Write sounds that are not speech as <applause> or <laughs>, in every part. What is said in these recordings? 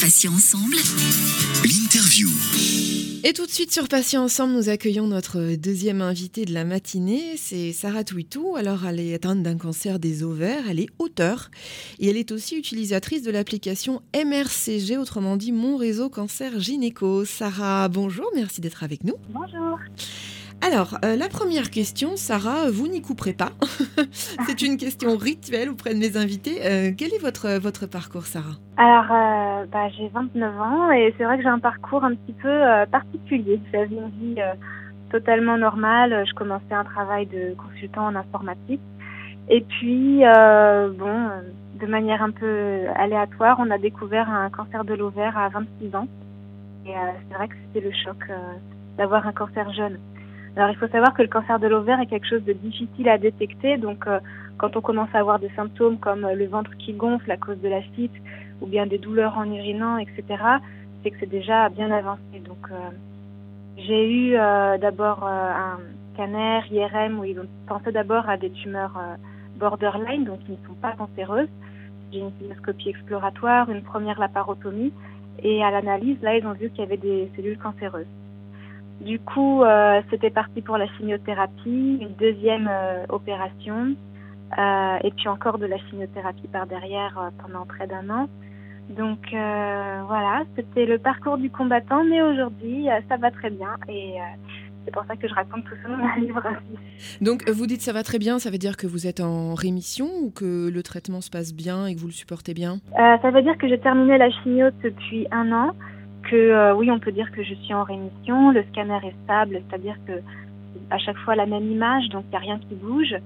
Patients ensemble. L'interview. Et tout de suite sur Patients Ensemble, nous accueillons notre deuxième invitée de la matinée, c'est Sarah Touitou. Alors elle est atteinte d'un cancer des ovaires, elle est auteure et elle est aussi utilisatrice de l'application MRCG, autrement dit Mon Réseau Cancer Gynéco. Sarah, bonjour, merci d'être avec nous. Bonjour. Alors, euh, la première question, Sarah, vous n'y couperez pas. <laughs> c'est une question rituelle auprès de mes invités. Euh, quel est votre, votre parcours, Sarah? Alors, euh, bah, j'ai 29 ans et c'est vrai que j'ai un parcours un petit peu particulier. J'avais une vie totalement normale. Je commençais un travail de consultant en informatique. Et puis, bon, de manière un peu aléatoire, on a découvert un cancer de l'ovaire à 26 ans. Et c'est vrai que c'était le choc d'avoir un cancer jeune. Alors il faut savoir que le cancer de l'ovaire est quelque chose de difficile à détecter. Donc euh, quand on commence à avoir des symptômes comme euh, le ventre qui gonfle à cause de la cite ou bien des douleurs en urinant, etc., c'est que c'est déjà bien avancé. Donc euh, j'ai eu d'abord un scanner IRM où ils ont pensé d'abord à des tumeurs borderline, donc qui ne sont pas cancéreuses. J'ai une cystoscopie exploratoire, une première laparotomie, et à l'analyse, là, ils ont vu qu'il y avait des cellules cancéreuses. Du coup, euh, c'était parti pour la chimiothérapie, une deuxième euh, opération, euh, et puis encore de la chimiothérapie par derrière pendant près d'un an. Donc voilà, c'était le parcours du combattant, mais aujourd'hui, ça va très bien et c'est pour ça que je raconte tout ça dans mon livre Donc vous dites ça va très bien, ça veut dire que vous êtes en rémission ou que le traitement se passe bien et que vous le supportez bien? Ça veut dire que j'ai terminé la chimio depuis un an que euh, oui, on peut dire que je suis en rémission. Le scanner est stable, c'est-à-dire que à chaque fois la même image, donc il n'y a rien qui bouge.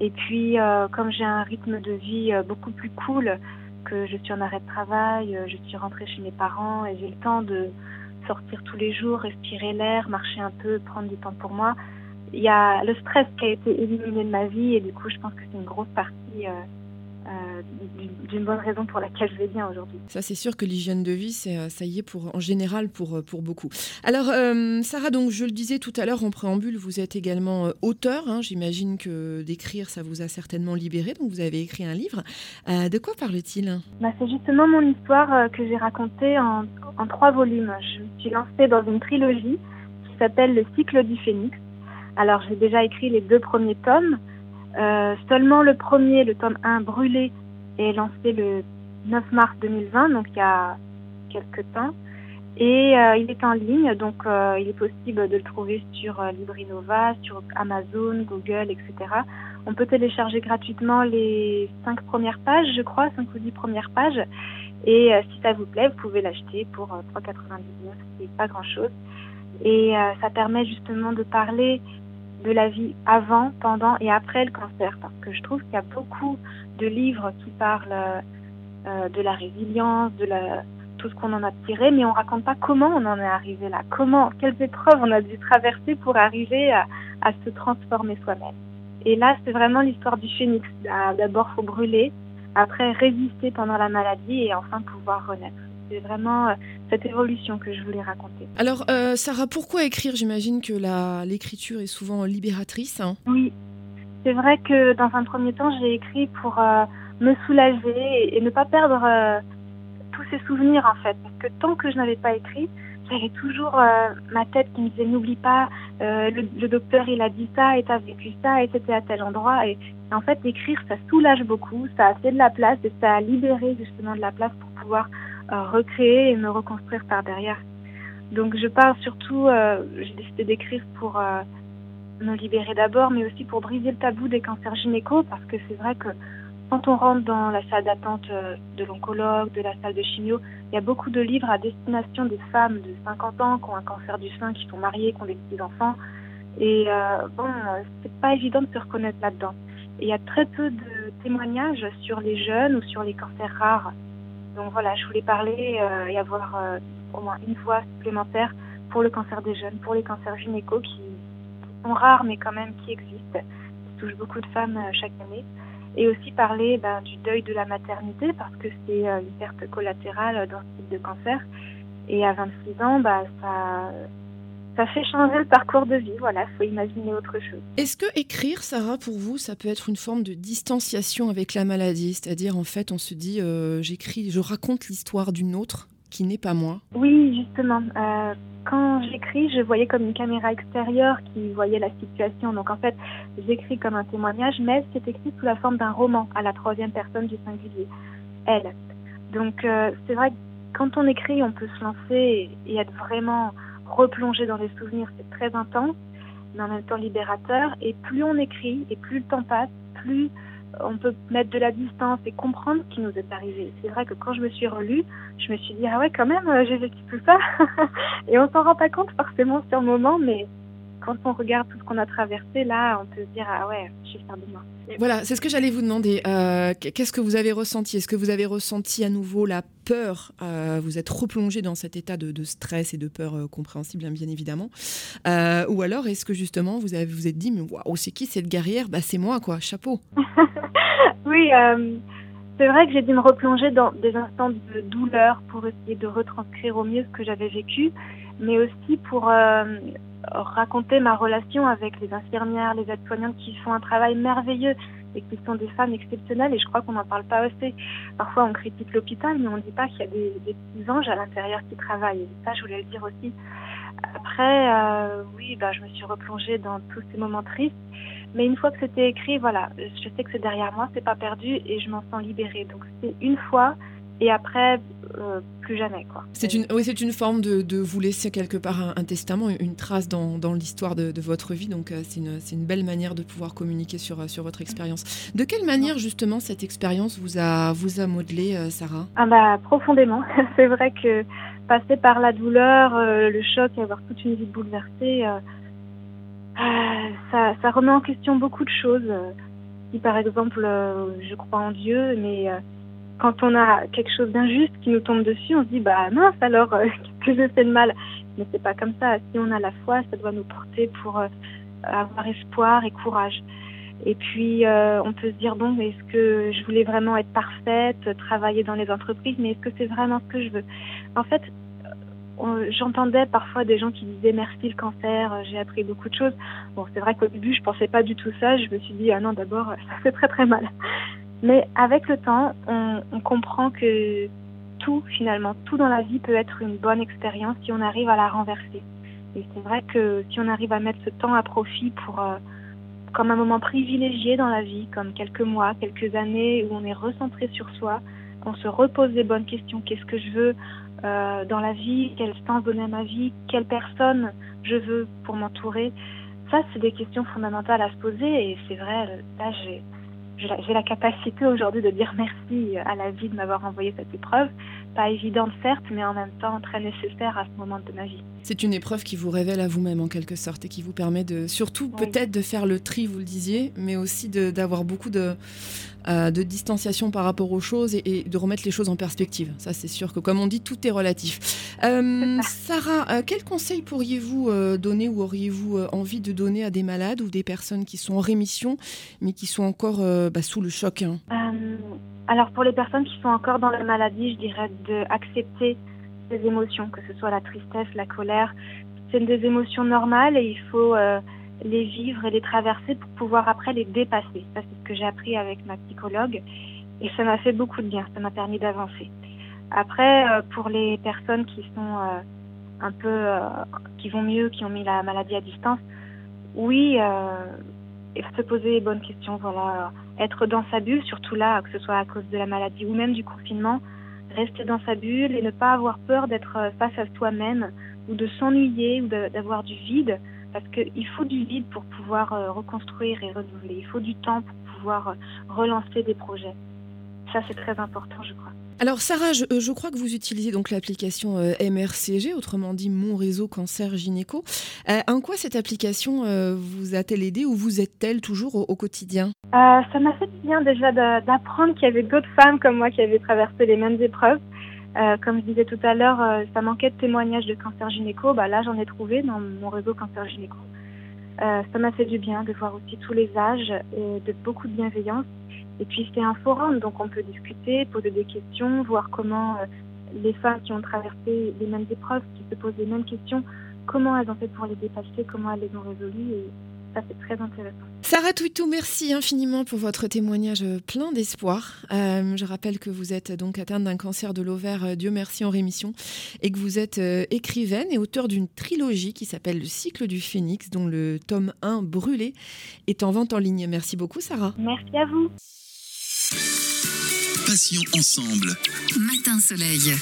Et puis, euh, comme j'ai un rythme de vie euh, beaucoup plus cool, que je suis en arrêt de travail, je suis rentrée chez mes parents et j'ai le temps de sortir tous les jours, respirer l'air, marcher un peu, prendre du temps pour moi. Il y a le stress qui a été éliminé de ma vie et du coup, je pense que c'est une grosse partie d'une bonne raison pour laquelle je vais bien aujourd'hui. Ça, c'est sûr que l'hygiène de vie, c'est euh, ça y est pour en général pour euh, pour beaucoup. Alors, Sarah, donc je le disais tout à l'heure en préambule, vous êtes également auteur. Hein. J'imagine que d'écrire, ça vous a certainement libéré. Donc, vous avez écrit un livre. de quoi parle-t-il? Bah, C'est justement mon histoire que j'ai racontée en, en trois volumes. Je me suis lancée dans une trilogie qui s'appelle Le cycle du phénix. Alors, j'ai déjà écrit les deux premiers tomes. Euh, seulement le premier, le tome 1 brûlé, est lancé le 9 mars 2020, donc il y a quelques temps. Et euh, il est en ligne, donc euh, il est possible de le trouver sur Librinova, sur Amazon, Google, etc. On peut télécharger gratuitement les 5 premières pages, je crois, 5 ou 10 premières pages. Et si ça vous plaît, vous pouvez l'acheter pour 3,99, c'est pas grand-chose. Et ça permet justement de parler de la vie avant, pendant et après le cancer, parce que je trouve qu'il y a beaucoup de livres qui parlent euh, de la résilience, de tout ce qu'on en a tiré, mais on raconte pas comment on en est arrivé là, comment, quelles épreuves on a dû traverser pour arriver à, à se transformer soi-même. Et là, c'est vraiment l'histoire du phénix. D'abord, faut brûler, après résister pendant la maladie et enfin pouvoir renaître. C'est vraiment euh, cette évolution que je voulais raconter. Alors, euh, Sarah, pourquoi écrire? J'imagine que l'écriture est souvent libératrice. Hein. oui, c'est vrai que dans un premier temps, j'ai écrit pour euh, me soulager et, ne pas perdre tous ces souvenirs en fait. Parce que tant que je n'avais pas écrit, j'avais toujours ma tête qui me disait n'oublie pas, le, docteur il a dit ça et t'as vécu ça et c'était à tel endroit. Et, en fait, écrire ça soulage beaucoup, ça a fait de la place et ça a libéré justement de la place pour pouvoir recréer et me reconstruire par derrière. Donc je parle surtout, euh, j'ai décidé d'écrire pour euh, me libérer d'abord, mais aussi pour briser le tabou des cancers gynéco, parce que c'est vrai que quand on rentre dans la salle d'attente euh, de l'oncologue, de la salle de chimio, il y a beaucoup de livres à destination des femmes de 50 ans qui ont un cancer du sein, qui sont mariées, qui ont des petits-enfants. Et bon, c'est pas évident de se reconnaître là-dedans. Il y a très peu de témoignages sur les jeunes ou sur les cancers rares. Donc voilà, je voulais parler euh, et avoir euh, au moins une voix supplémentaire pour le cancer des jeunes, pour les cancers gynéco qui sont rares mais quand même qui existent, qui touchent beaucoup de femmes euh, chaque année. Et aussi parler ben, du deuil de la maternité parce que c'est une perte collatérale dans ce type de cancer. Et à 26 ans, bah, ça, ça fait changer le parcours de vie. Voilà, il faut imaginer autre chose. Est-ce que écrire, Sarah, pour vous, ça peut être une forme de distanciation avec la maladie? C'est-à-dire, en fait, on se dit, euh, j'écris, je raconte l'histoire d'une autre qui n'est pas moi Oui, justement. Euh, quand j'écris, je voyais comme une caméra extérieure qui voyait la situation. Donc en fait, j'écris comme un témoignage, mais c'est écrit sous la forme d'un roman à la troisième personne du singulier, elle. Donc euh, c'est vrai que quand on écrit, on peut se lancer et être vraiment replongé dans les souvenirs. C'est très intense, mais en même temps libérateur. Et plus on écrit et plus le temps passe, plus on peut mettre de la distance et comprendre ce qui nous est arrivé. C'est vrai que quand je me suis relue, je me suis dit ah ouais quand même euh, j'ai vécu tout ça <laughs> et on s'en rend pas compte forcément sur le moment, mais quand on regarde tout ce qu'on a traversé, là, on peut se dire ah ouais, je suis fière de moi. Voilà, c'est ce que j'allais vous demander. Euh, qu'est-ce que vous avez ressenti? Est-ce que vous avez ressenti à nouveau la peur? Euh, Vous êtes replongé dans cet état de, stress et de peur compréhensible, bien, bien évidemment. ou alors, est-ce que justement vous avez vous êtes dit mais waouh, c'est qui cette guerrière? Bah c'est moi quoi, chapeau. <laughs> oui. C'est vrai que j'ai dû me replonger dans des instants de douleur pour essayer de retranscrire au mieux ce que j'avais vécu, mais aussi pour euh, raconter ma relation avec les infirmières, les aides-soignantes qui font un travail merveilleux et qui sont des femmes exceptionnelles et je crois qu'on n'en parle pas assez. Parfois on critique l'hôpital mais on ne dit pas qu'il y a des, petits anges à l'intérieur qui travaillent et ça je voulais le dire aussi. Après, euh, oui, bah, je me suis replongée dans tous ces moments tristes mais une fois que c'était écrit, voilà, je sais que c'est derrière moi, c'est pas perdu et je m'en sens libérée. Donc c'est une fois et après euh, plus jamais quoi. C'est une oui c'est une forme de, de, vous laisser quelque part un, testament, une trace dans, dans l'histoire de, de, votre vie. Donc euh, c'est une, une, belle manière de pouvoir communiquer sur, sur votre expérience. De quelle manière justement cette expérience vous a vous a modelé, euh, Sarah? Ah bah profondément. <laughs> c'est vrai que passer par la douleur, le choc et avoir toute une vie bouleversée euh, ça, ça, remet en question beaucoup de choses. Si par exemple, euh, je crois en Dieu, mais euh, quand on a quelque chose d'injuste qui nous tombe dessus, on se dit bah mince alors <laughs> qu'est-ce que je fais de mal? Mais c'est pas comme ça. Si on a la foi, ça doit nous porter pour avoir espoir et courage. Et puis on peut se dire bon, est-ce que je voulais vraiment être parfaite, travailler dans les entreprises, mais est-ce que c'est vraiment ce que je veux? En fait, j'entendais parfois des gens qui disaient merci le cancer, euh, j'ai appris beaucoup de choses. Bon, c'est vrai qu'au début, je pensais pas du tout ça. Je me suis dit, ah non, d'abord, <laughs> ça fait très très mal. Mais avec le temps, on, comprend que tout, finalement, tout dans la vie peut être une bonne expérience si on arrive à la renverser. Et c'est vrai que si on arrive à mettre ce temps à profit pour, euh, comme un moment privilégié dans la vie, comme quelques mois, quelques années où on est recentré sur soi, on se repose les bonnes questions. Qu'est-ce que je veux euh, dans la vie, quel sens donner à ma vie, quelle personne je veux pour m'entourer? Ça, c'est des questions fondamentales à se poser et c'est vrai, là, j'ai j'ai la capacité aujourd'hui de dire merci à la vie de m'avoir envoyé cette épreuve. Pas évidente certes, mais en même temps très nécessaire à ce moment de ma vie. C'est une épreuve qui vous révèle à vous-même en quelque sorte et qui vous permet de, surtout peut-être de faire le tri, vous le disiez, mais aussi d'avoir beaucoup de, euh, de distanciation par rapport aux choses et, de remettre les choses en perspective. Ça, c'est sûr que comme on dit, tout est relatif. Euh, Sarah, euh, quel conseil pourriez-vous donner ou auriez-vous envie de donner à des malades ou des personnes qui sont en rémission, mais qui sont encore bah, sous le choc hein? Alors pour les personnes qui sont encore dans la maladie, je dirais d'accepter ces émotions, que ce soit la tristesse, la colère. C'est des émotions normales et il faut les vivre et les traverser pour pouvoir après les dépasser. Ça, c'est ce que j'ai appris avec ma psychologue et ça m'a fait beaucoup de bien. Ça m'a permis d'avancer. Après, euh, pour les personnes qui sont euh, un peu, euh, qui vont mieux, qui ont mis la maladie à distance, oui, se poser les bonnes questions. Voilà, être dans sa bulle, surtout là, que ce soit à cause de la maladie ou même du confinement, rester dans sa bulle et ne pas avoir peur d'être face à soi-même ou de s'ennuyer ou d'avoir du vide parce qu'il faut du vide pour pouvoir euh, reconstruire et renouveler. Il faut du temps pour pouvoir euh, relancer des projets. Ça, c'est très important, je crois. Alors Sarah, je, euh, crois que vous utilisez donc l'application MRCG, autrement dit Mon Réseau Cancer Gynéco. en quoi cette application vous a-t-elle aidé ou vous êtes-elle toujours au, quotidien? Ça m'a fait bien déjà d'apprendre qu'il y avait d'autres femmes comme moi qui avaient traversé les mêmes épreuves. Euh, comme je disais tout à l'heure, euh, ça manquait de témoignages de cancer gynéco. Bah, là, j'en ai trouvé dans mon réseau cancer gynéco. Euh, ça m'a fait du bien de voir aussi tous les âges et de beaucoup de bienveillance. Et puis c'est un forum, donc on peut discuter, poser des questions, voir comment les femmes qui ont traversé les mêmes épreuves, qui se posent les mêmes questions, comment elles ont fait pour les dépasser, comment elles les ont résolues. Ça c'est très intéressant. Sarah Touitou, merci infiniment pour votre témoignage plein d'espoir. Euh, je rappelle que vous êtes donc atteinte d'un cancer de l'ovaire, euh, Dieu merci en rémission, et que vous êtes euh, écrivaine et auteur d'une trilogie qui s'appelle Le cycle du phénix, dont le tome 1 brûlé est en vente en ligne. Merci beaucoup Sarah. Merci à vous. Passion ensemble. Matin Soleil.